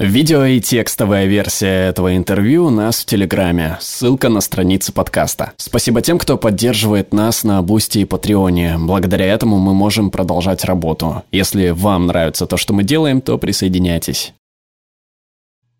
Видео и текстовая версия этого интервью у нас в Телеграме. Ссылка на страницы подкаста. Спасибо тем, кто поддерживает нас на Бусти и Патреоне. Благодаря этому мы можем продолжать работу. Если вам нравится то, что мы делаем, то присоединяйтесь.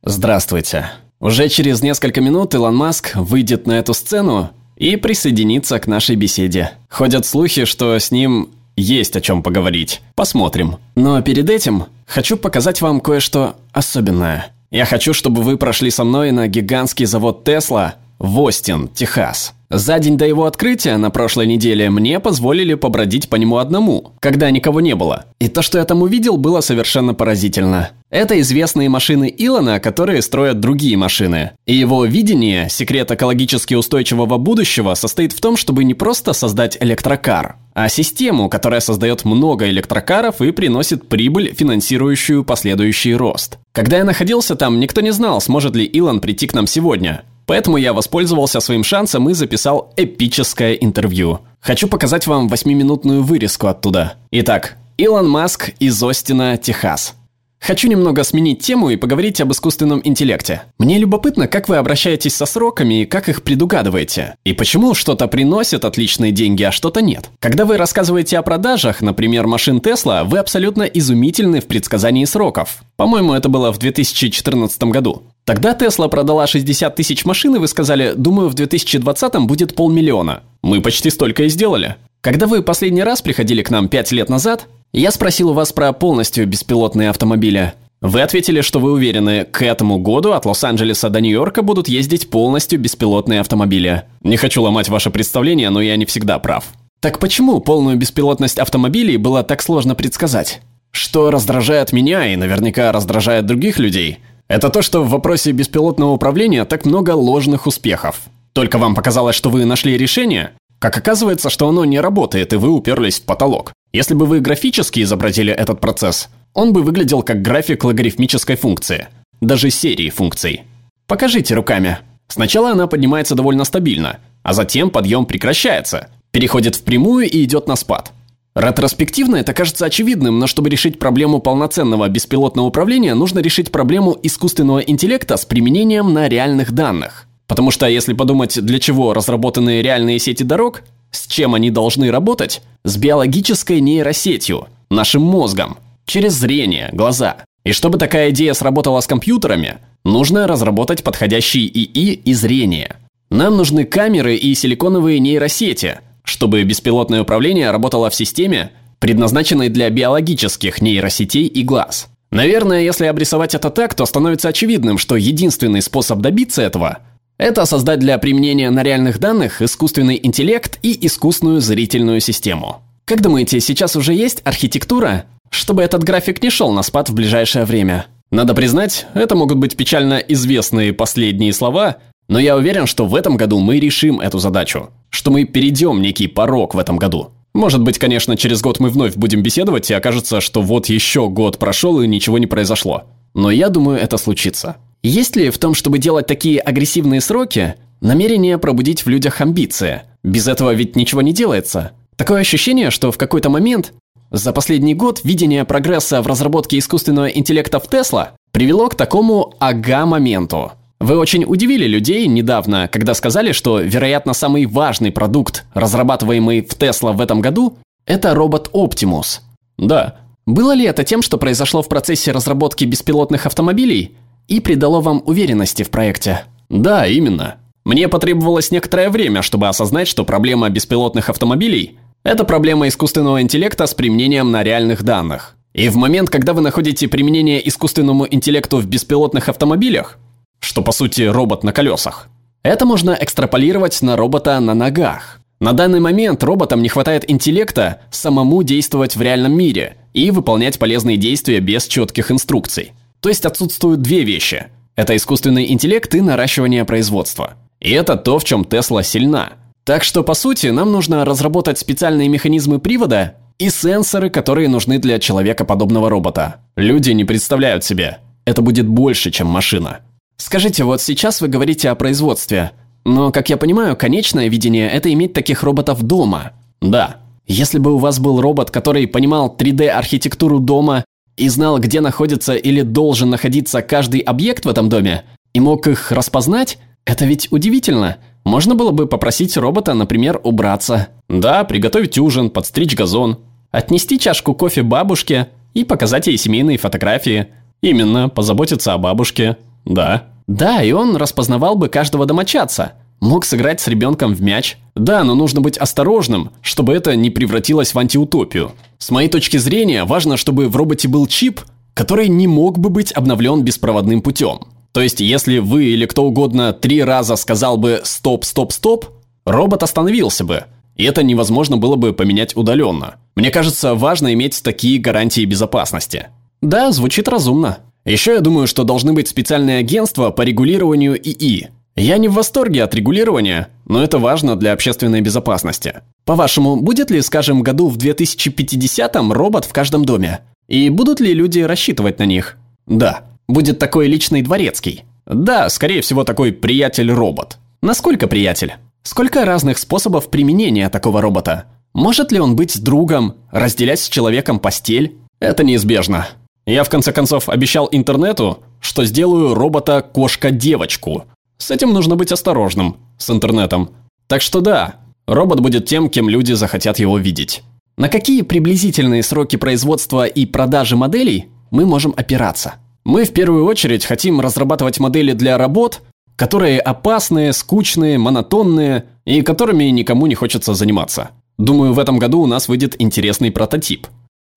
Здравствуйте. Уже через несколько минут Илон Маск выйдет на эту сцену и присоединится к нашей беседе. Ходят слухи, что с ним есть о чем поговорить. Посмотрим. Но перед этим хочу показать вам кое-что особенное. Я хочу, чтобы вы прошли со мной на гигантский завод Тесла в Остин, Техас. За день до его открытия на прошлой неделе мне позволили побродить по нему одному, когда никого не было. И то, что я там увидел, было совершенно поразительно. Это известные машины Илона, которые строят другие машины. И его видение, секрет экологически устойчивого будущего, состоит в том, чтобы не просто создать электрокар, а систему, которая создает много электрокаров и приносит прибыль, финансирующую последующий рост. Когда я находился там, никто не знал, сможет ли Илон прийти к нам сегодня. Поэтому я воспользовался своим шансом и записал эпическое интервью. Хочу показать вам восьмиминутную вырезку оттуда. Итак, Илон Маск из Остина, Техас. Хочу немного сменить тему и поговорить об искусственном интеллекте. Мне любопытно, как вы обращаетесь со сроками и как их предугадываете. И почему что-то приносит отличные деньги, а что-то нет. Когда вы рассказываете о продажах, например, машин Тесла, вы абсолютно изумительны в предсказании сроков. По-моему, это было в 2014 году. Тогда Тесла продала 60 тысяч машин, и вы сказали, думаю, в 2020 будет полмиллиона. Мы почти столько и сделали. Когда вы последний раз приходили к нам 5 лет назад, я спросил у вас про полностью беспилотные автомобили. Вы ответили, что вы уверены, к этому году от Лос-Анджелеса до Нью-Йорка будут ездить полностью беспилотные автомобили. Не хочу ломать ваше представление, но я не всегда прав. Так почему полную беспилотность автомобилей было так сложно предсказать? Что раздражает меня и наверняка раздражает других людей, это то, что в вопросе беспилотного управления так много ложных успехов. Только вам показалось, что вы нашли решение, как оказывается, что оно не работает, и вы уперлись в потолок. Если бы вы графически изобразили этот процесс, он бы выглядел как график логарифмической функции, даже серии функций. Покажите руками. Сначала она поднимается довольно стабильно, а затем подъем прекращается, переходит в прямую и идет на спад. Ретроспективно это кажется очевидным, но чтобы решить проблему полноценного беспилотного управления, нужно решить проблему искусственного интеллекта с применением на реальных данных. Потому что если подумать, для чего разработаны реальные сети дорог, с чем они должны работать? С биологической нейросетью, нашим мозгом, через зрение, глаза. И чтобы такая идея сработала с компьютерами, нужно разработать подходящий ИИ и зрение. Нам нужны камеры и силиконовые нейросети, чтобы беспилотное управление работало в системе, предназначенной для биологических нейросетей и глаз. Наверное, если обрисовать это так, то становится очевидным, что единственный способ добиться этого – это создать для применения на реальных данных искусственный интеллект и искусственную зрительную систему. Как думаете, сейчас уже есть архитектура, чтобы этот график не шел на спад в ближайшее время? Надо признать, это могут быть печально известные последние слова, но я уверен, что в этом году мы решим эту задачу, что мы перейдем некий порог в этом году. Может быть, конечно, через год мы вновь будем беседовать и окажется, что вот еще год прошел и ничего не произошло. Но я думаю, это случится. Есть ли в том, чтобы делать такие агрессивные сроки, намерение пробудить в людях амбиции? Без этого ведь ничего не делается. Такое ощущение, что в какой-то момент за последний год видение прогресса в разработке искусственного интеллекта в Тесла привело к такому ага-моменту. Вы очень удивили людей недавно, когда сказали, что, вероятно, самый важный продукт, разрабатываемый в Тесла в этом году, это робот Optimus. Да. Было ли это тем, что произошло в процессе разработки беспилотных автомобилей? и придало вам уверенности в проекте. Да, именно. Мне потребовалось некоторое время, чтобы осознать, что проблема беспилотных автомобилей – это проблема искусственного интеллекта с применением на реальных данных. И в момент, когда вы находите применение искусственному интеллекту в беспилотных автомобилях, что по сути робот на колесах, это можно экстраполировать на робота на ногах. На данный момент роботам не хватает интеллекта самому действовать в реальном мире и выполнять полезные действия без четких инструкций. То есть отсутствуют две вещи. Это искусственный интеллект и наращивание производства. И это то, в чем Тесла сильна. Так что, по сути, нам нужно разработать специальные механизмы привода и сенсоры, которые нужны для человекоподобного робота. Люди не представляют себе. Это будет больше, чем машина. Скажите, вот сейчас вы говорите о производстве. Но, как я понимаю, конечное видение – это иметь таких роботов дома. Да. Если бы у вас был робот, который понимал 3D-архитектуру дома и знал, где находится или должен находиться каждый объект в этом доме, и мог их распознать, это ведь удивительно. Можно было бы попросить робота, например, убраться. Да, приготовить ужин, подстричь газон, отнести чашку кофе бабушке и показать ей семейные фотографии. Именно, позаботиться о бабушке. Да. Да, и он распознавал бы каждого домочадца. Мог сыграть с ребенком в мяч. Да, но нужно быть осторожным, чтобы это не превратилось в антиутопию. С моей точки зрения, важно, чтобы в роботе был чип, который не мог бы быть обновлен беспроводным путем. То есть, если вы или кто угодно три раза сказал бы «стоп, стоп, стоп», робот остановился бы. И это невозможно было бы поменять удаленно. Мне кажется, важно иметь такие гарантии безопасности. Да, звучит разумно. Еще я думаю, что должны быть специальные агентства по регулированию ИИ. Я не в восторге от регулирования, но это важно для общественной безопасности. По-вашему, будет ли, скажем, году в 2050-м робот в каждом доме? И будут ли люди рассчитывать на них? Да. Будет такой личный дворецкий? Да, скорее всего, такой приятель-робот. Насколько приятель? Сколько разных способов применения такого робота? Может ли он быть другом, разделять с человеком постель? Это неизбежно. Я в конце концов обещал интернету, что сделаю робота-кошка-девочку. С этим нужно быть осторожным, с интернетом. Так что да, робот будет тем, кем люди захотят его видеть. На какие приблизительные сроки производства и продажи моделей мы можем опираться? Мы в первую очередь хотим разрабатывать модели для работ, которые опасные, скучные, монотонные и которыми никому не хочется заниматься. Думаю, в этом году у нас выйдет интересный прототип.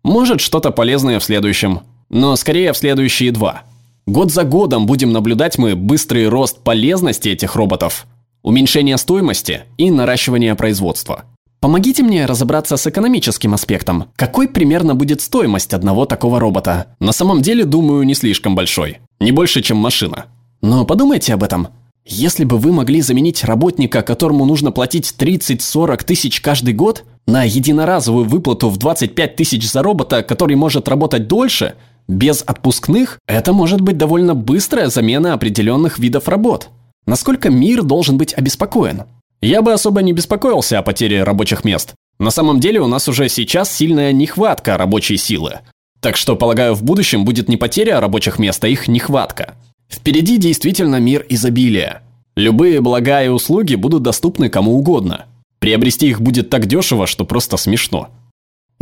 Может, что-то полезное в следующем, но скорее в следующие два. Год за годом будем наблюдать мы быстрый рост полезности этих роботов, уменьшение стоимости и наращивание производства. Помогите мне разобраться с экономическим аспектом. Какой примерно будет стоимость одного такого робота? На самом деле, думаю, не слишком большой. Не больше, чем машина. Но подумайте об этом. Если бы вы могли заменить работника, которому нужно платить 30-40 тысяч каждый год, на единоразовую выплату в 25 тысяч за робота, который может работать дольше – без отпускных это может быть довольно быстрая замена определенных видов работ. Насколько мир должен быть обеспокоен? Я бы особо не беспокоился о потере рабочих мест. На самом деле у нас уже сейчас сильная нехватка рабочей силы. Так что, полагаю, в будущем будет не потеря рабочих мест, а их нехватка. Впереди действительно мир изобилия. Любые блага и услуги будут доступны кому угодно. Приобрести их будет так дешево, что просто смешно.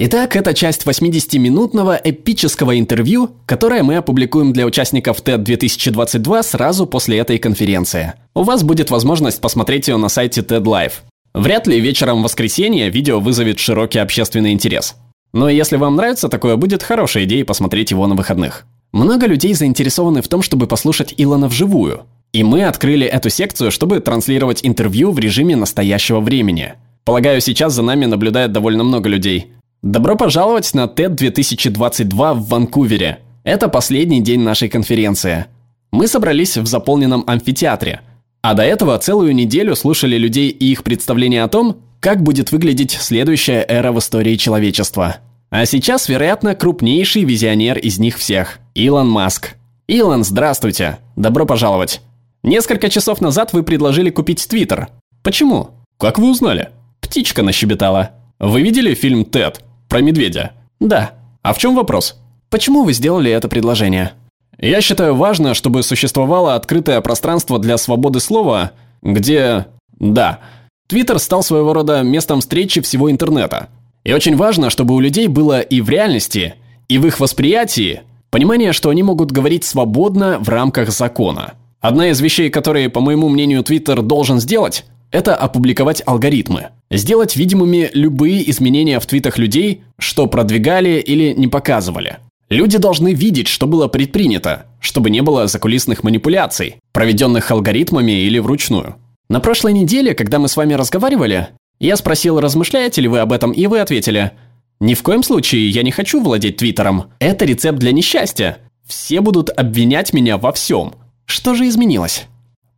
Итак, это часть 80-минутного эпического интервью, которое мы опубликуем для участников TED 2022 сразу после этой конференции. У вас будет возможность посмотреть ее на сайте TED Live. Вряд ли вечером в воскресенье видео вызовет широкий общественный интерес. Но если вам нравится такое, будет хорошая идея посмотреть его на выходных. Много людей заинтересованы в том, чтобы послушать Илона вживую. И мы открыли эту секцию, чтобы транслировать интервью в режиме настоящего времени. Полагаю, сейчас за нами наблюдает довольно много людей. Добро пожаловать на TED 2022 в Ванкувере. Это последний день нашей конференции. Мы собрались в заполненном амфитеатре, а до этого целую неделю слушали людей и их представления о том, как будет выглядеть следующая эра в истории человечества. А сейчас, вероятно, крупнейший визионер из них всех – Илон Маск. Илон, здравствуйте. Добро пожаловать. Несколько часов назад вы предложили купить Твиттер. Почему? Как вы узнали? Птичка нащебетала. Вы видели фильм «Тед»? Про медведя. Да. А в чем вопрос? Почему вы сделали это предложение? Я считаю важно, чтобы существовало открытое пространство для свободы слова, где... Да. Твиттер стал своего рода местом встречи всего интернета. И очень важно, чтобы у людей было и в реальности, и в их восприятии понимание, что они могут говорить свободно в рамках закона. Одна из вещей, которые, по моему мнению, Твиттер должен сделать, это опубликовать алгоритмы. Сделать видимыми любые изменения в твитах людей, что продвигали или не показывали. Люди должны видеть, что было предпринято, чтобы не было закулисных манипуляций, проведенных алгоритмами или вручную. На прошлой неделе, когда мы с вами разговаривали, я спросил, размышляете ли вы об этом, и вы ответили, «Ни в коем случае я не хочу владеть Твиттером. Это рецепт для несчастья. Все будут обвинять меня во всем». Что же изменилось?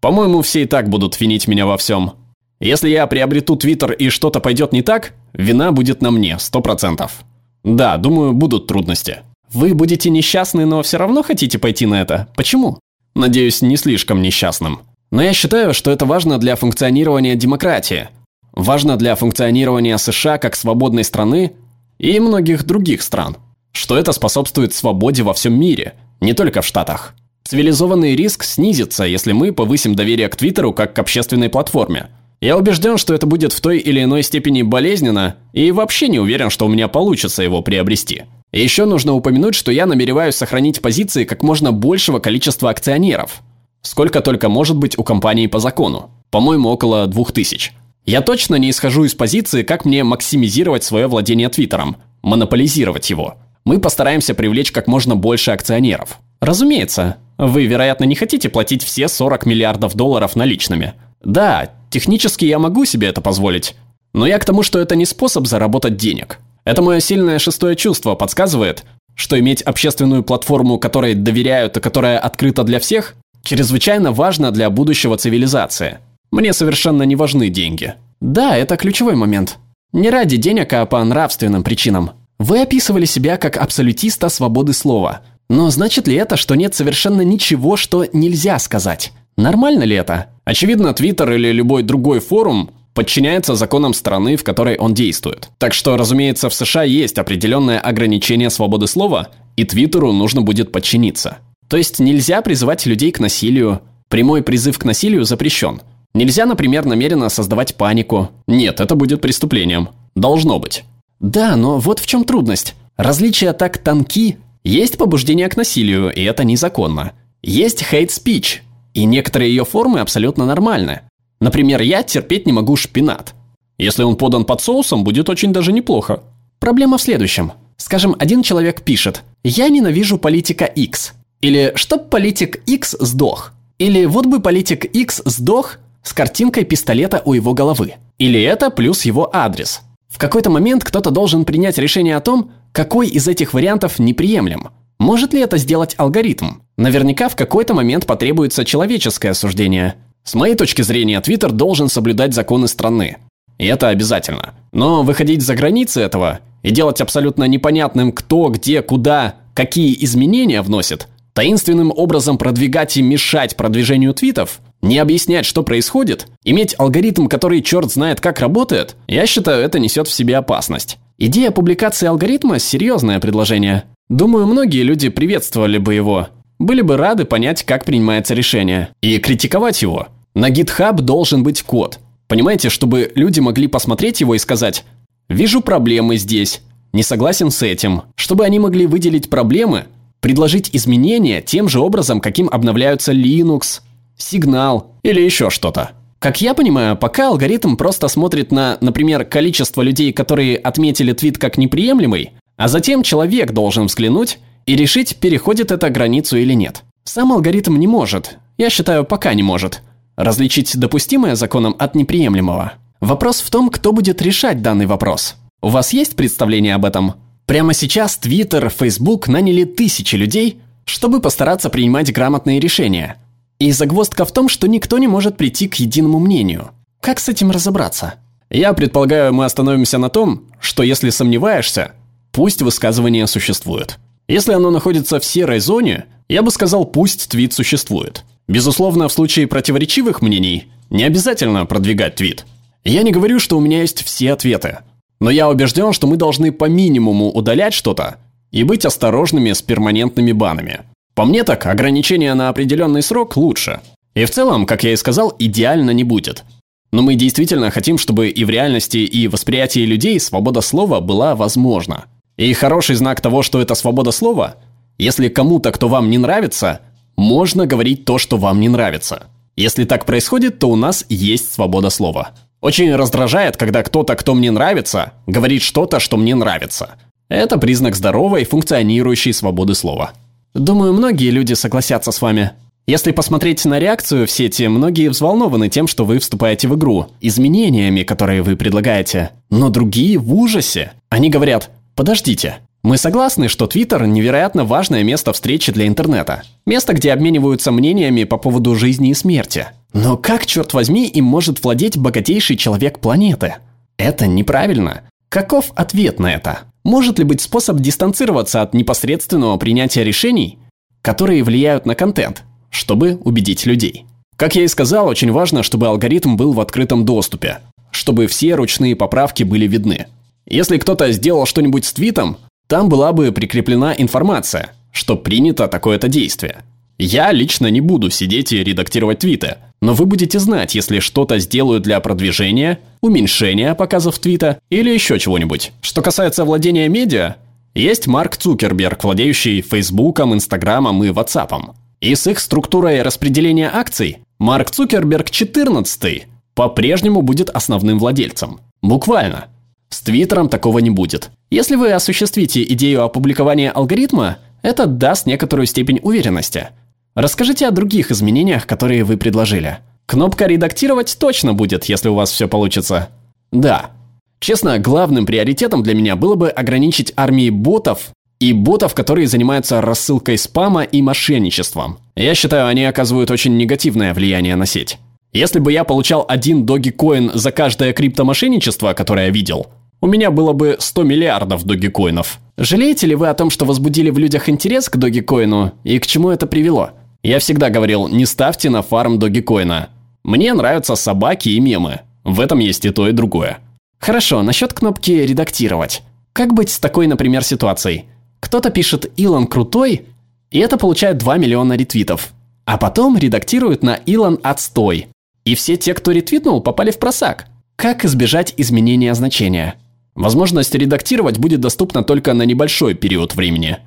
По-моему, все и так будут винить меня во всем. Если я приобрету Твиттер и что-то пойдет не так, вина будет на мне, сто процентов. Да, думаю, будут трудности. Вы будете несчастны, но все равно хотите пойти на это. Почему? Надеюсь, не слишком несчастным. Но я считаю, что это важно для функционирования демократии. Важно для функционирования США как свободной страны и многих других стран. что это способствует свободе во всем мире, не только в Штатах. Цивилизованный риск снизится, если мы повысим доверие к Твиттеру как к общественной платформе. Я убежден, что это будет в той или иной степени болезненно, и вообще не уверен, что у меня получится его приобрести. Еще нужно упомянуть, что я намереваюсь сохранить позиции как можно большего количества акционеров. Сколько только может быть у компании по закону. По-моему, около 2000. Я точно не исхожу из позиции, как мне максимизировать свое владение Твиттером, монополизировать его. Мы постараемся привлечь как можно больше акционеров. Разумеется, вы, вероятно, не хотите платить все 40 миллиардов долларов наличными. Да, технически я могу себе это позволить. Но я к тому, что это не способ заработать денег. Это мое сильное шестое чувство подсказывает, что иметь общественную платформу, которой доверяют и которая открыта для всех, чрезвычайно важно для будущего цивилизации. Мне совершенно не важны деньги. Да, это ключевой момент. Не ради денег, а по нравственным причинам. Вы описывали себя как абсолютиста свободы слова. Но значит ли это, что нет совершенно ничего, что нельзя сказать? Нормально ли это? Очевидно, Твиттер или любой другой форум подчиняется законам страны, в которой он действует. Так что, разумеется, в США есть определенное ограничение свободы слова, и Твиттеру нужно будет подчиниться. То есть нельзя призывать людей к насилию. Прямой призыв к насилию запрещен – Нельзя, например, намеренно создавать панику. Нет, это будет преступлением. Должно быть. Да, но вот в чем трудность. Различия так тонки. Есть побуждение к насилию, и это незаконно. Есть speech, и некоторые ее формы абсолютно нормальны. Например, я терпеть не могу шпинат. Если он подан под соусом, будет очень даже неплохо. Проблема в следующем. Скажем, один человек пишет «Я ненавижу политика X». Или «Чтоб политик X сдох». Или «Вот бы политик X сдох, с картинкой пистолета у его головы. Или это плюс его адрес. В какой-то момент кто-то должен принять решение о том, какой из этих вариантов неприемлем. Может ли это сделать алгоритм? Наверняка в какой-то момент потребуется человеческое осуждение. С моей точки зрения, Твиттер должен соблюдать законы страны. И это обязательно. Но выходить за границы этого и делать абсолютно непонятным, кто, где, куда, какие изменения вносит, таинственным образом продвигать и мешать продвижению твитов, не объяснять, что происходит, иметь алгоритм, который черт знает как работает, я считаю, это несет в себе опасность. Идея публикации алгоритма – серьезное предложение. Думаю, многие люди приветствовали бы его, были бы рады понять, как принимается решение, и критиковать его. На GitHub должен быть код. Понимаете, чтобы люди могли посмотреть его и сказать «Вижу проблемы здесь, не согласен с этим», чтобы они могли выделить проблемы, предложить изменения тем же образом, каким обновляются Linux, сигнал или еще что-то. Как я понимаю, пока алгоритм просто смотрит на, например, количество людей, которые отметили твит как неприемлемый, а затем человек должен взглянуть и решить, переходит это границу или нет. Сам алгоритм не может, я считаю, пока не может, различить допустимое законом от неприемлемого. Вопрос в том, кто будет решать данный вопрос. У вас есть представление об этом? Прямо сейчас Twitter, Facebook наняли тысячи людей, чтобы постараться принимать грамотные решения – и загвоздка в том, что никто не может прийти к единому мнению. Как с этим разобраться? Я предполагаю, мы остановимся на том, что если сомневаешься, пусть высказывание существует. Если оно находится в серой зоне, я бы сказал, пусть твит существует. Безусловно, в случае противоречивых мнений не обязательно продвигать твит. Я не говорю, что у меня есть все ответы. Но я убежден, что мы должны по минимуму удалять что-то и быть осторожными с перманентными банами. По мне так, ограничение на определенный срок лучше. И в целом, как я и сказал, идеально не будет. Но мы действительно хотим, чтобы и в реальности, и в восприятии людей свобода слова была возможна. И хороший знак того, что это свобода слова, если кому-то, кто вам не нравится, можно говорить то, что вам не нравится. Если так происходит, то у нас есть свобода слова. Очень раздражает, когда кто-то, кто мне нравится, говорит что-то, что мне нравится. Это признак здоровой, функционирующей свободы слова. Думаю, многие люди согласятся с вами. Если посмотреть на реакцию в сети, многие взволнованы тем, что вы вступаете в игру, изменениями, которые вы предлагаете. Но другие в ужасе. Они говорят, подождите, мы согласны, что Твиттер – невероятно важное место встречи для интернета. Место, где обмениваются мнениями по поводу жизни и смерти. Но как, черт возьми, им может владеть богатейший человек планеты? Это неправильно. Каков ответ на это? Может ли быть способ дистанцироваться от непосредственного принятия решений, которые влияют на контент, чтобы убедить людей? Как я и сказал, очень важно, чтобы алгоритм был в открытом доступе, чтобы все ручные поправки были видны. Если кто-то сделал что-нибудь с твитом, Там была бы прикреплена информация, что принято такое-то действие. Я лично не буду сидеть и редактировать твиты, но вы будете знать, если что-то сделаю для продвижения, уменьшения показов твита или еще чего-нибудь. Что касается владения медиа, есть Марк Цукерберг, владеющий Фейсбуком, Инстаграмом и Ватсапом. И с их структурой распределения акций Марк Цукерберг 14 по-прежнему будет основным владельцем. Буквально. С Твиттером такого не будет. Если вы осуществите идею опубликования алгоритма, это даст некоторую степень уверенности. Расскажите о других изменениях, которые вы предложили. Кнопка «Редактировать» точно будет, если у вас все получится. Да. Честно, главным приоритетом для меня было бы ограничить армии ботов и ботов, которые занимаются рассылкой спама и мошенничеством. Я считаю, они оказывают очень негативное влияние на сеть. Если бы я получал один Dogecoin за каждое криптомошенничество, которое я видел, у меня было бы 100 миллиардов Dogecoin'ов. Жалеете ли вы о том, что возбудили в людях интерес к Dogecoin и к чему это привело? Я всегда говорил, не ставьте на фарм Dogecoin. Мне нравятся собаки и мемы. В этом есть и то, и другое. Хорошо, насчет кнопки «Редактировать». Как быть с такой, например, ситуацией? Кто-то пишет «Илон крутой», и это получает 2 миллиона ретвитов. А потом редактируют на «Илон отстой». И все те, кто ретвитнул, попали в просак. Как избежать изменения значения? Возможность редактировать будет доступна только на небольшой период времени.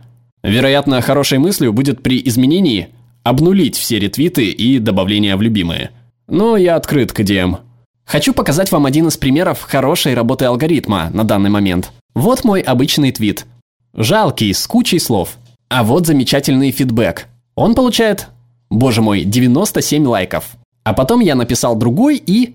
Вероятно, хорошей мыслью будет при изменении обнулить все ретвиты и добавления в любимые. Но я открыт к идеям. Хочу показать вам один из примеров хорошей работы алгоритма на данный момент. Вот мой обычный твит. Жалкий, с кучей слов. А вот замечательный фидбэк. Он получает, боже мой, 97 лайков. А потом я написал другой и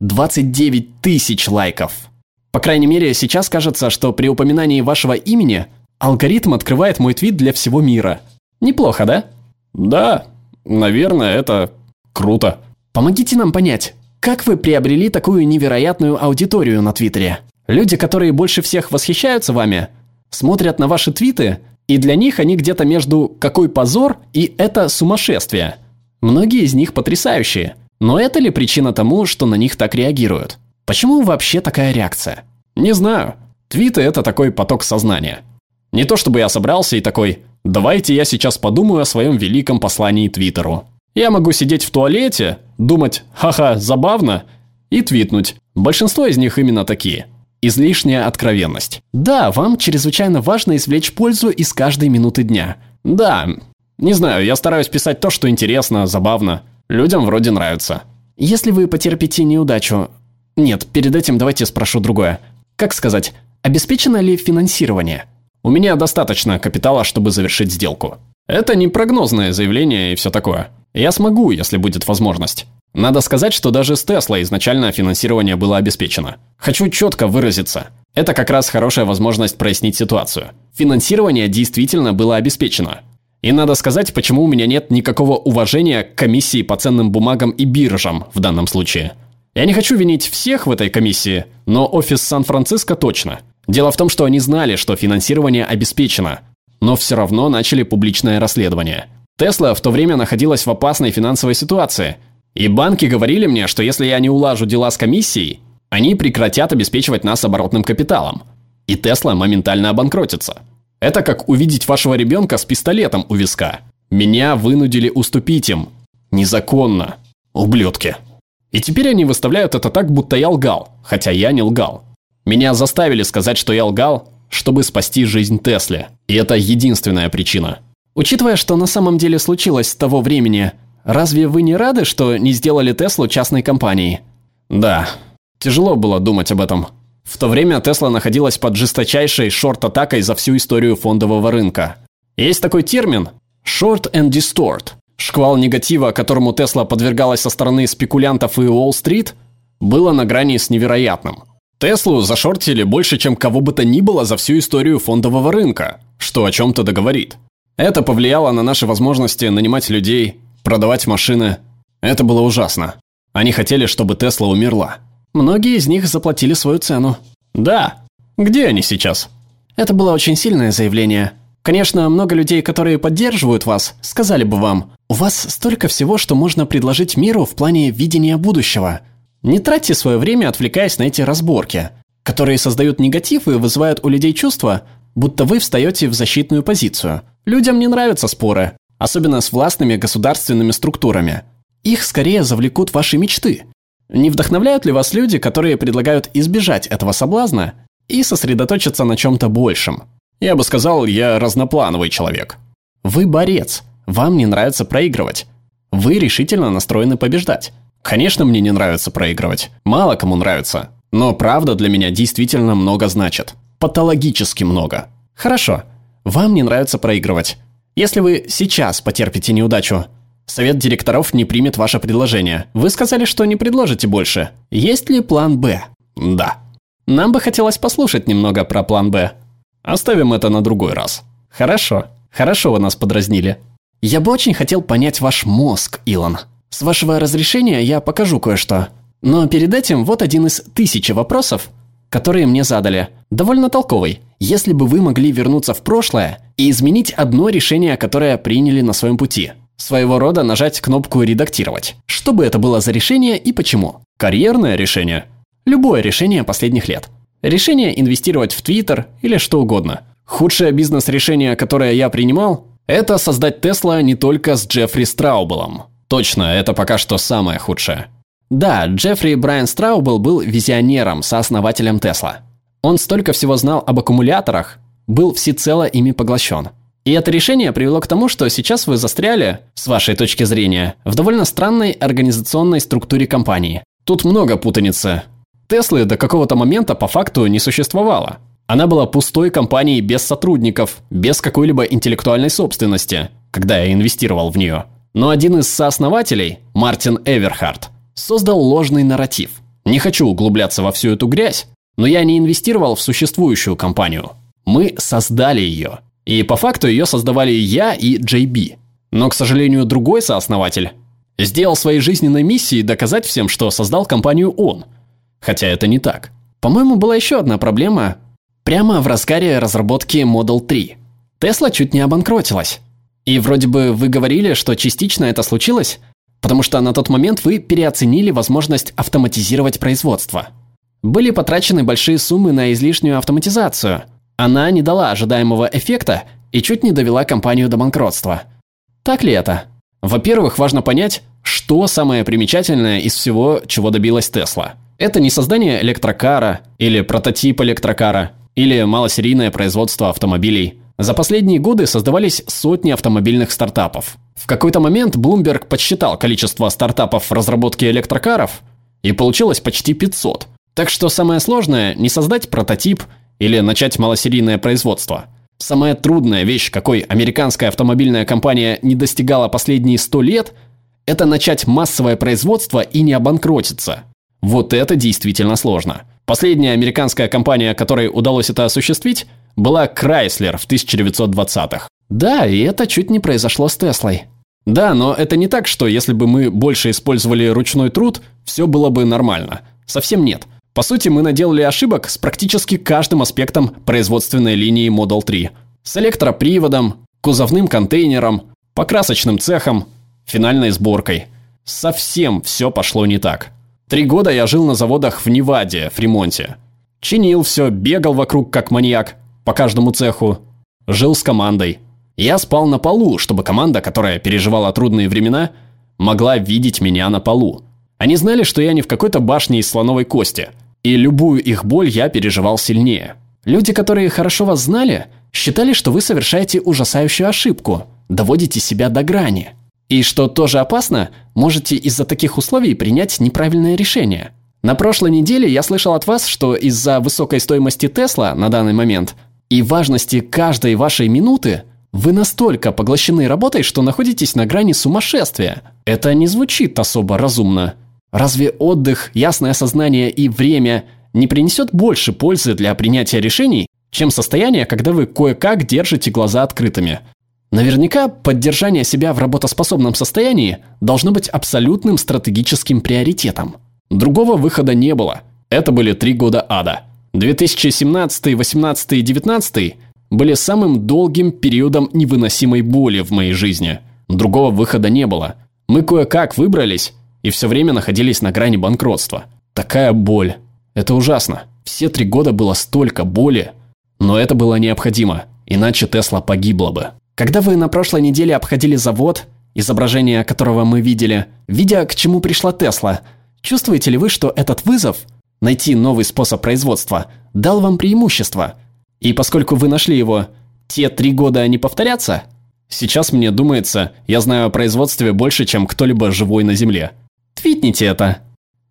29 тысяч лайков. По крайней мере, сейчас кажется, что при упоминании вашего имени алгоритм открывает мой твит для всего мира. Неплохо, да? Да, наверное, это круто. Помогите нам понять, как вы приобрели такую невероятную аудиторию на Твиттере? Люди, которые больше всех восхищаются вами, смотрят на ваши твиты, и для них они где-то между «какой позор» и «это сумасшествие». Многие из них потрясающие. Но это ли причина тому, что на них так реагируют? Почему вообще такая реакция? Не знаю. Твиты – это такой поток сознания. Не то чтобы я собрался и такой «давайте я сейчас подумаю о своем великом послании Твиттеру». Я могу сидеть в туалете, думать «ха-ха, забавно» и твитнуть. Большинство из них именно такие – Излишняя откровенность. Да, вам чрезвычайно важно извлечь пользу из каждой минуты дня. Да, не знаю, я стараюсь писать то, что интересно, забавно. Людям вроде нравится. Если вы потерпите неудачу... Нет, перед этим давайте спрошу другое. Как сказать, обеспечено ли финансирование? У меня достаточно капитала, чтобы завершить сделку. Это не прогнозное заявление и все такое. Я смогу, если будет возможность. Надо сказать, что даже с Тесла изначально финансирование было обеспечено. Хочу четко выразиться. Это как раз хорошая возможность прояснить ситуацию. Финансирование действительно было обеспечено. И надо сказать, почему у меня нет никакого уважения к комиссии по ценным бумагам и биржам в данном случае. Я не хочу винить всех в этой комиссии, но офис Сан-Франциско точно. Дело в том, что они знали, что финансирование обеспечено, но все равно начали публичное расследование. Тесла в то время находилась в опасной финансовой ситуации – и банки говорили мне, что если я не улажу дела с комиссией, они прекратят обеспечивать нас оборотным капиталом. И Тесла моментально обанкротится. Это как увидеть вашего ребенка с пистолетом у виска. Меня вынудили уступить им. Незаконно. Ублюдки. И теперь они выставляют это так, будто я лгал, хотя я не лгал. Меня заставили сказать, что я лгал, чтобы спасти жизнь Тесле. И это единственная причина. Учитывая, что на самом деле случилось с того времени, Разве вы не рады, что не сделали Теслу частной компанией? Да. Тяжело было думать об этом. В то время Тесла находилась под жесточайшей шорт-атакой за всю историю фондового рынка. Есть такой термин «short and distort». Шквал негатива, которому Тесла подвергалась со стороны спекулянтов и Уолл-стрит, было на грани с невероятным. Теслу зашортили больше, чем кого бы то ни было за всю историю фондового рынка, что о чем-то договорит. Это повлияло на наши возможности нанимать людей, продавать машины. Это было ужасно. Они хотели, чтобы Тесла умерла. Многие из них заплатили свою цену. Да. Где они сейчас? Это было очень сильное заявление. Конечно, много людей, которые поддерживают вас, сказали бы вам, у вас столько всего, что можно предложить миру в плане видения будущего. Не тратьте свое время, отвлекаясь на эти разборки, которые создают негатив и вызывают у людей чувство, будто вы встаете в защитную позицию. Людям не нравятся споры, особенно с властными государственными структурами. Их скорее завлекут ваши мечты. Не вдохновляют ли вас люди, которые предлагают избежать этого соблазна и сосредоточиться на чем-то большем? Я бы сказал, я разноплановый человек. Вы борец. Вам не нравится проигрывать. Вы решительно настроены побеждать. Конечно, мне не нравится проигрывать. Мало кому нравится. Но правда для меня действительно много значит. Патологически много. Хорошо. Вам не нравится проигрывать. Если вы сейчас потерпите неудачу, совет директоров не примет ваше предложение. Вы сказали, что не предложите больше. Есть ли план «Б»? Да. Нам бы хотелось послушать немного про план «Б». Оставим это на другой раз. Хорошо. Хорошо вы нас подразнили. Я бы очень хотел понять ваш мозг, Илон. С вашего разрешения я покажу кое-что. Но перед этим вот один из тысячи вопросов, которые мне задали. Довольно толковый. Если бы вы могли вернуться в прошлое и изменить одно решение, которое приняли на своем пути. Своего рода нажать кнопку «Редактировать». Что бы это было за решение и почему? Карьерное решение? Любое решение последних лет. Решение инвестировать в Твиттер или что угодно. Худшее бизнес-решение, которое я принимал, это создать Тесла не только с Джеффри Страубелом. Точно, это пока что самое худшее. Да, Джеффри Брайан Страубел был визионером, сооснователем Тесла. Он столько всего знал об аккумуляторах, был всецело ими поглощен. И это решение привело к тому, что сейчас вы застряли, с вашей точки зрения, в довольно странной организационной структуре компании. Тут много путаницы, Теслы до какого-то момента по факту не существовало. Она была пустой компанией без сотрудников, без какой-либо интеллектуальной собственности, когда я инвестировал в нее. Но один из сооснователей, Мартин Эверхард, создал ложный нарратив. Не хочу углубляться во всю эту грязь, но я не инвестировал в существующую компанию. Мы создали ее. И по факту ее создавали я и JB. Но, к сожалению, другой сооснователь сделал своей жизненной миссией доказать всем, что создал компанию он – Хотя это не так. По-моему, была еще одна проблема прямо в разгаре разработки Model 3. Тесла чуть не обанкротилась. И вроде бы вы говорили, что частично это случилось, потому что на тот момент вы переоценили возможность автоматизировать производство. Были потрачены большие суммы на излишнюю автоматизацию. Она не дала ожидаемого эффекта и чуть не довела компанию до банкротства. Так ли это? Во-первых, важно понять, что самое примечательное из всего, чего добилась Тесла – это не создание электрокара или прототип электрокара или малосерийное производство автомобилей. За последние годы создавались сотни автомобильных стартапов. В какой-то момент Bloomberg подсчитал количество стартапов в разработке электрокаров, и получилось почти 500. Так что самое сложное не создать прототип или начать малосерийное производство. Самая трудная вещь, какой американская автомобильная компания не достигала последние 100 лет, это начать массовое производство и не обанкротиться. Вот это действительно сложно. Последняя американская компания, которой удалось это осуществить, была Chrysler в 1920-х. Да, и это чуть не произошло с Теслой. Да, но это не так, что если бы мы больше использовали ручной труд, все было бы нормально. Совсем нет. По сути, мы наделали ошибок с практически каждым аспектом производственной линии Model 3. С электроприводом, кузовным контейнером, покрасочным цехом, финальной сборкой. Совсем все пошло не так. Три года я жил на заводах в Неваде, Фримонте. Чинил все, бегал вокруг как маньяк, по каждому цеху. Жил с командой. Я спал на полу, чтобы команда, которая переживала трудные времена, могла видеть меня на полу. Они знали, что я не в какой-то башне из слоновой кости, и любую их боль я переживал сильнее. Люди, которые хорошо вас знали, считали, что вы совершаете ужасающую ошибку, доводите себя до грани. И что тоже опасно, можете из-за таких условий принять неправильное решение. На прошлой неделе я слышал от вас, что из-за высокой стоимости Тесла на данный момент и важности каждой вашей минуты вы настолько поглощены работой, что находитесь на грани сумасшествия. Это не звучит особо разумно. Разве отдых, ясное сознание и время не принесет больше пользы для принятия решений, чем состояние, когда вы кое-как держите глаза открытыми? Наверняка поддержание себя в работоспособном состоянии должно быть абсолютным стратегическим приоритетом. Другого выхода не было. Это были три года ада. 2017, 18 и 19 были самым долгим периодом невыносимой боли в моей жизни. Другого выхода не было. Мы кое-как выбрались и все время находились на грани банкротства. Такая боль. Это ужасно. Все три года было столько боли. Но это было необходимо, иначе Тесла погибла бы. Когда вы на прошлой неделе обходили завод, изображение которого мы видели, видя, к чему пришла Тесла, чувствуете ли вы, что этот вызов – найти новый способ производства – дал вам преимущество? И поскольку вы нашли его, те три года не повторятся? Сейчас мне думается, я знаю о производстве больше, чем кто-либо живой на Земле. Твитните это.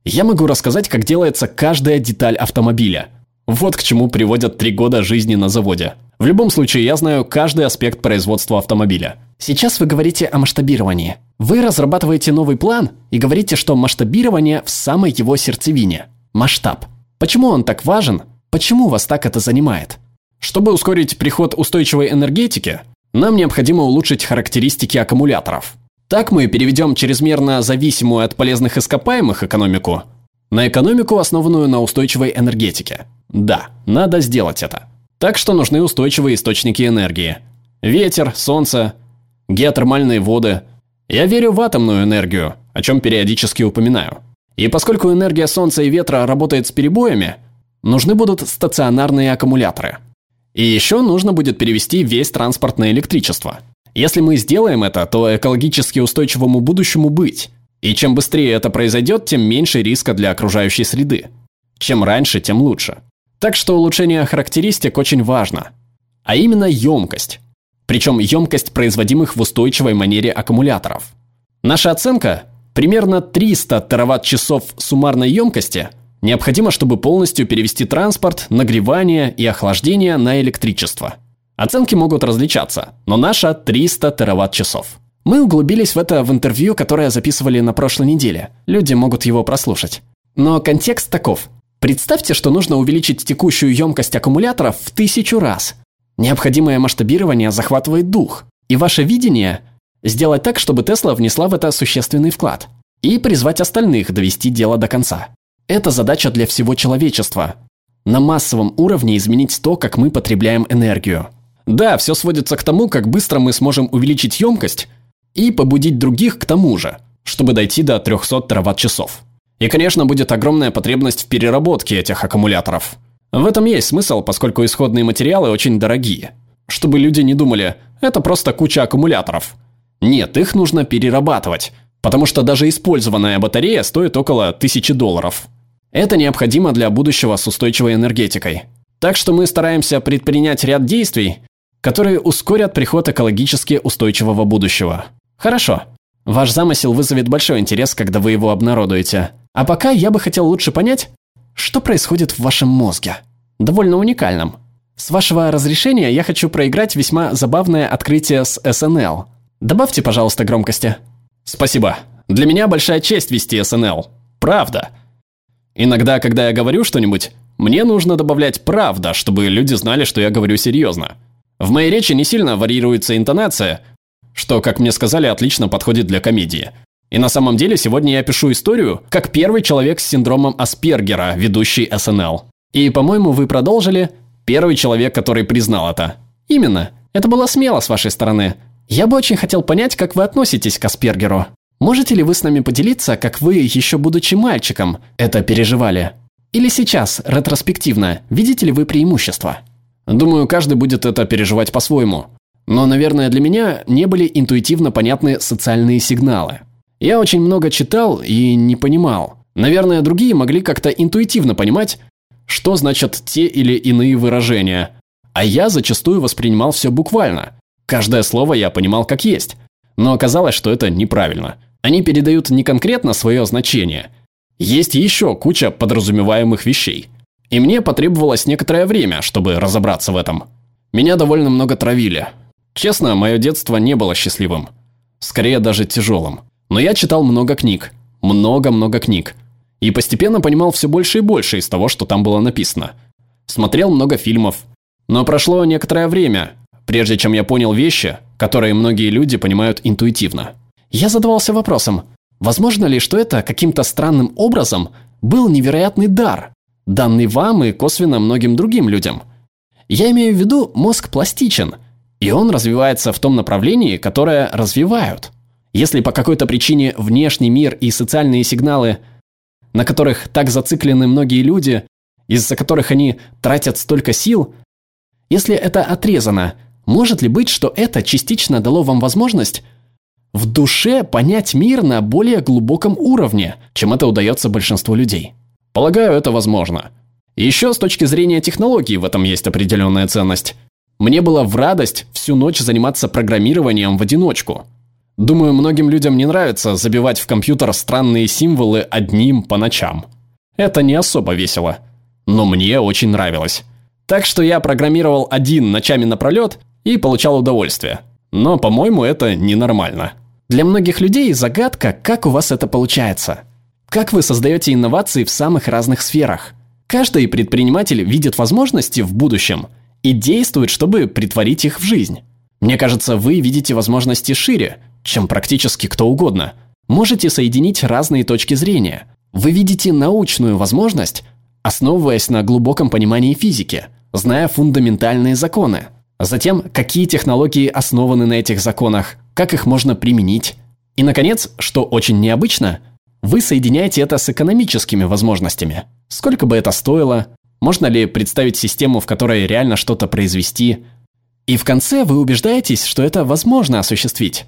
Я могу рассказать, как делается каждая деталь автомобиля. Вот к чему приводят три года жизни на заводе. В любом случае, я знаю каждый аспект производства автомобиля. Сейчас вы говорите о масштабировании. Вы разрабатываете новый план и говорите, что масштабирование в самой его сердцевине. Масштаб. Почему он так важен? Почему вас так это занимает? Чтобы ускорить приход устойчивой энергетики, нам необходимо улучшить характеристики аккумуляторов. Так мы переведем чрезмерно зависимую от полезных ископаемых экономику на экономику, основанную на устойчивой энергетике. Да, надо сделать это. Так что нужны устойчивые источники энергии. Ветер, солнце, геотермальные воды. Я верю в атомную энергию, о чем периодически упоминаю. И поскольку энергия солнца и ветра работает с перебоями, нужны будут стационарные аккумуляторы. И еще нужно будет перевести весь транспорт на электричество. Если мы сделаем это, то экологически устойчивому будущему быть. И чем быстрее это произойдет, тем меньше риска для окружающей среды. Чем раньше, тем лучше. Так что улучшение характеристик очень важно. А именно емкость. Причем емкость производимых в устойчивой манере аккумуляторов. Наша оценка – примерно 300 тераватт-часов суммарной емкости – необходимо, чтобы полностью перевести транспорт, нагревание и охлаждение на электричество. Оценки могут различаться, но наша 300 тераватт-часов. Мы углубились в это в интервью, которое записывали на прошлой неделе. Люди могут его прослушать. Но контекст таков. Представьте, что нужно увеличить текущую емкость аккумуляторов в тысячу раз. Необходимое масштабирование захватывает дух. И ваше видение – сделать так, чтобы Тесла внесла в это существенный вклад. И призвать остальных довести дело до конца. Это задача для всего человечества. На массовом уровне изменить то, как мы потребляем энергию. Да, все сводится к тому, как быстро мы сможем увеличить емкость и побудить других к тому же, чтобы дойти до 300 тераватт-часов. И, конечно, будет огромная потребность в переработке этих аккумуляторов. В этом есть смысл, поскольку исходные материалы очень дорогие. Чтобы люди не думали, это просто куча аккумуляторов. Нет, их нужно перерабатывать, потому что даже использованная батарея стоит около 1000 долларов. Это необходимо для будущего с устойчивой энергетикой. Так что мы стараемся предпринять ряд действий, которые ускорят приход экологически устойчивого будущего. Хорошо. Ваш замысел вызовет большой интерес, когда вы его обнародуете. А пока я бы хотел лучше понять, что происходит в вашем мозге. Довольно уникальном. С вашего разрешения я хочу проиграть весьма забавное открытие с СНЛ. Добавьте, пожалуйста, громкости. Спасибо. Для меня большая честь вести СНЛ. Правда. Иногда, когда я говорю что-нибудь, мне нужно добавлять «правда», чтобы люди знали, что я говорю серьезно. В моей речи не сильно варьируется интонация, что, как мне сказали, отлично подходит для комедии. И на самом деле сегодня я пишу историю как первый человек с синдромом Аспергера, ведущий СНЛ. И, по-моему, вы продолжили «первый человек, который признал это». Именно. Это было смело с вашей стороны. Я бы очень хотел понять, как вы относитесь к Аспергеру. Можете ли вы с нами поделиться, как вы, еще будучи мальчиком, это переживали? Или сейчас, ретроспективно, видите ли вы преимущества? Думаю, каждый будет это переживать по-своему. Но, наверное, для меня не были интуитивно понятны социальные сигналы. Я очень много читал и не понимал. Наверное, другие могли как-то интуитивно понимать, что значат те или иные выражения. А я зачастую воспринимал все буквально. Каждое слово я понимал как есть. Но оказалось, что это неправильно. Они передают не конкретно свое значение. Есть еще куча подразумеваемых вещей. И мне потребовалось некоторое время, чтобы разобраться в этом. Меня довольно много травили. Честно, мое детство не было счастливым. Скорее даже тяжелым. Но я читал много книг. Много-много книг. И постепенно понимал все больше и больше из того, что там было написано. Смотрел много фильмов. Но прошло некоторое время, прежде чем я понял вещи, которые многие люди понимают интуитивно. Я задавался вопросом, возможно ли, что это каким-то странным образом был невероятный дар, данный вам и косвенно многим другим людям. Я имею в виду, мозг пластичен, и он развивается в том направлении, которое развивают. Если по какой-то причине внешний мир и социальные сигналы, на которых так зациклены многие люди, из-за которых они тратят столько сил, Если это отрезано, может ли быть, что это частично дало вам возможность в душе понять мир на более глубоком уровне, чем это удается большинству людей? Полагаю, это возможно. Еще с точки зрения технологий в этом есть определенная ценность. Мне было в радость всю ночь заниматься программированием в одиночку. Думаю, многим людям не нравится забивать в компьютер странные символы одним по ночам. Это не особо весело. Но мне очень нравилось. Так что я программировал один ночами напролет и получал удовольствие. Но, по-моему, это ненормально. Для многих людей загадка, как у вас это получается. Как вы создаете инновации в самых разных сферах. Каждый предприниматель видит возможности в будущем и действует, чтобы притворить их в жизнь. Мне кажется, вы видите возможности шире, чем практически кто угодно. Можете соединить разные точки зрения. Вы видите научную возможность, основываясь на глубоком понимании физики, зная фундаментальные законы. Затем, какие технологии основаны на этих законах, как их можно применить. И, наконец, что очень необычно, вы соединяете это с экономическими возможностями. Сколько бы это стоило, можно ли представить систему, в которой реально что-то произвести. И в конце вы убеждаетесь, что это возможно осуществить.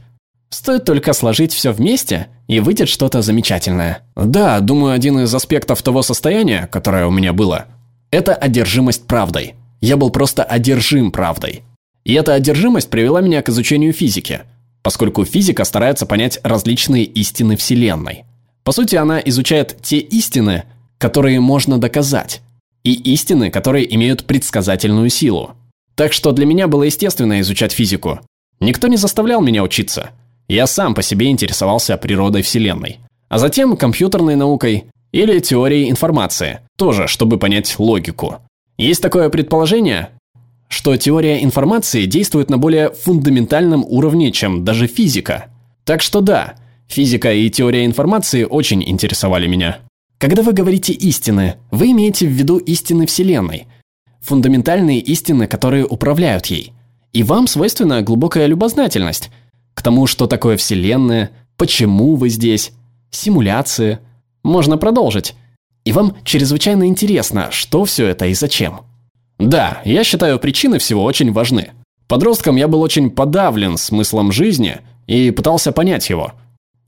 Стоит только сложить все вместе, и выйдет что-то замечательное. Да, думаю, один из аспектов того состояния, которое у меня было, это одержимость правдой. Я был просто одержим правдой. И эта одержимость привела меня к изучению физики, поскольку физика старается понять различные истины Вселенной. По сути, она изучает те истины, которые можно доказать, и истины, которые имеют предсказательную силу. Так что для меня было естественно изучать физику. Никто не заставлял меня учиться. Я сам по себе интересовался природой Вселенной. А затем компьютерной наукой или теорией информации, тоже чтобы понять логику. Есть такое предположение, что теория информации действует на более фундаментальном уровне, чем даже физика. Так что да, физика и теория информации очень интересовали меня. Когда вы говорите «истины», вы имеете в виду истины Вселенной, фундаментальные истины, которые управляют ей. И вам свойственна глубокая любознательность к тому, что такое Вселенная, почему вы здесь, симуляции. Можно продолжить. И вам чрезвычайно интересно, что все это и зачем. Да, я считаю, причины всего очень важны. Подростком я был очень подавлен смыслом жизни и пытался понять его.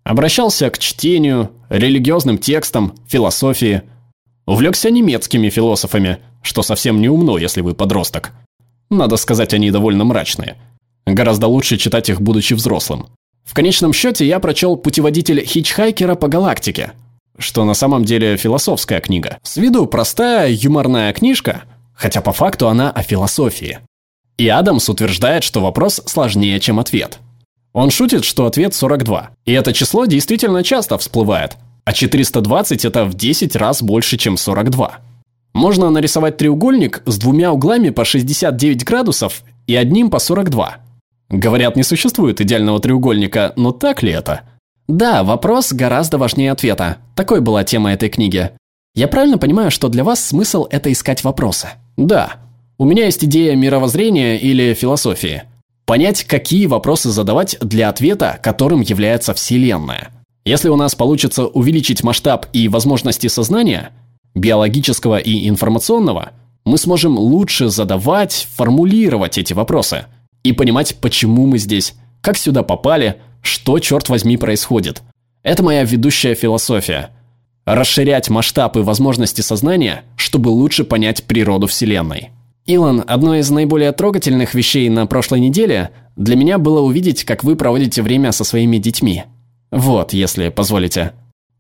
Обращался к чтению, религиозным текстам, философии. Увлекся немецкими философами, что совсем не умно, если вы подросток. Надо сказать, они довольно мрачные. Гораздо лучше читать их, будучи взрослым. В конечном счете я прочел «Путеводитель хичхайкера по галактике», что на самом деле философская книга. С виду простая юморная книжка, хотя по факту она о философии. И Адамс утверждает, что вопрос сложнее, чем ответ. Он шутит, что ответ 42. И это число действительно часто всплывает. А 420 это в 10 раз больше, чем 42. Можно нарисовать треугольник с двумя углами по 69 градусов и одним по 42. Говорят, не существует идеального треугольника, но так ли это? Да, вопрос гораздо важнее ответа. Такой была тема этой книги. Я правильно понимаю, что для вас смысл – это искать вопросы? Да. У меня есть идея мировоззрения или философии. Понять, какие вопросы задавать для ответа, которым является Вселенная. Если у нас получится увеличить масштаб и возможности сознания, биологического и информационного, мы сможем лучше задавать, формулировать эти вопросы и понимать, почему мы здесь, как сюда попали – что, черт возьми, происходит. Это моя ведущая философия. Расширять масштаб и возможности сознания, чтобы лучше понять природу Вселенной. Илон, одно из наиболее трогательных вещей на прошлой неделе для меня было увидеть, как вы проводите время со своими детьми. Вот, если позволите.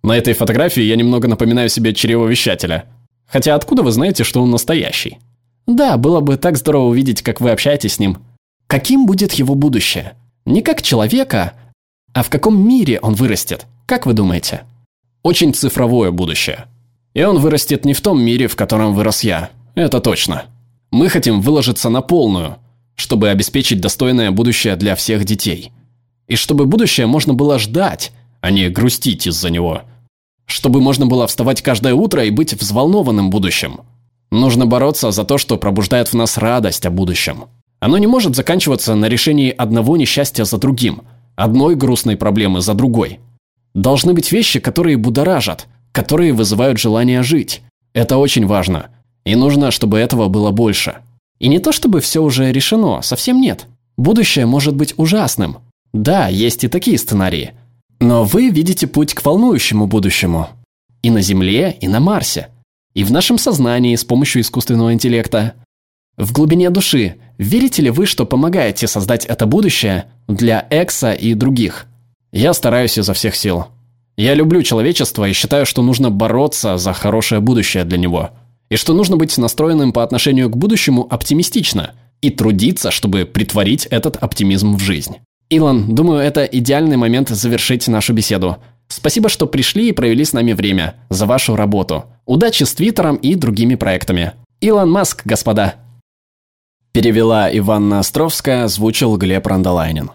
На этой фотографии я немного напоминаю себе чревовещателя. Хотя откуда вы знаете, что он настоящий? Да, было бы так здорово увидеть, как вы общаетесь с ним. Каким будет его будущее? Не как человека, а в каком мире он вырастет? Как вы думаете? Очень цифровое будущее. И он вырастет не в том мире, в котором вырос я. Это точно. Мы хотим выложиться на полную, чтобы обеспечить достойное будущее для всех детей. И чтобы будущее можно было ждать, а не грустить из-за него. Чтобы можно было вставать каждое утро и быть взволнованным будущим. Нужно бороться за то, что пробуждает в нас радость о будущем. Оно не может заканчиваться на решении одного несчастья за другим – одной грустной проблемы за другой. Должны быть вещи, которые будоражат, которые вызывают желание жить. Это очень важно. И нужно, чтобы этого было больше. И не то чтобы все уже решено, совсем нет. Будущее может быть ужасным. Да, есть и такие сценарии. Но вы видите путь к волнующему будущему. И на Земле, и на Марсе. И в нашем сознании с помощью искусственного интеллекта. В глубине души, верите ли вы, что помогаете создать это будущее для Экса и других? Я стараюсь изо всех сил. Я люблю человечество и считаю, что нужно бороться за хорошее будущее для него. И что нужно быть настроенным по отношению к будущему оптимистично и трудиться, чтобы притворить этот оптимизм в жизнь. Илон, думаю, это идеальный момент завершить нашу беседу. Спасибо, что пришли и провели с нами время, за вашу работу. Удачи с Твиттером и другими проектами. Илон Маск, господа. Перевела Иванна Островская, озвучил Глеб Рандолайнин.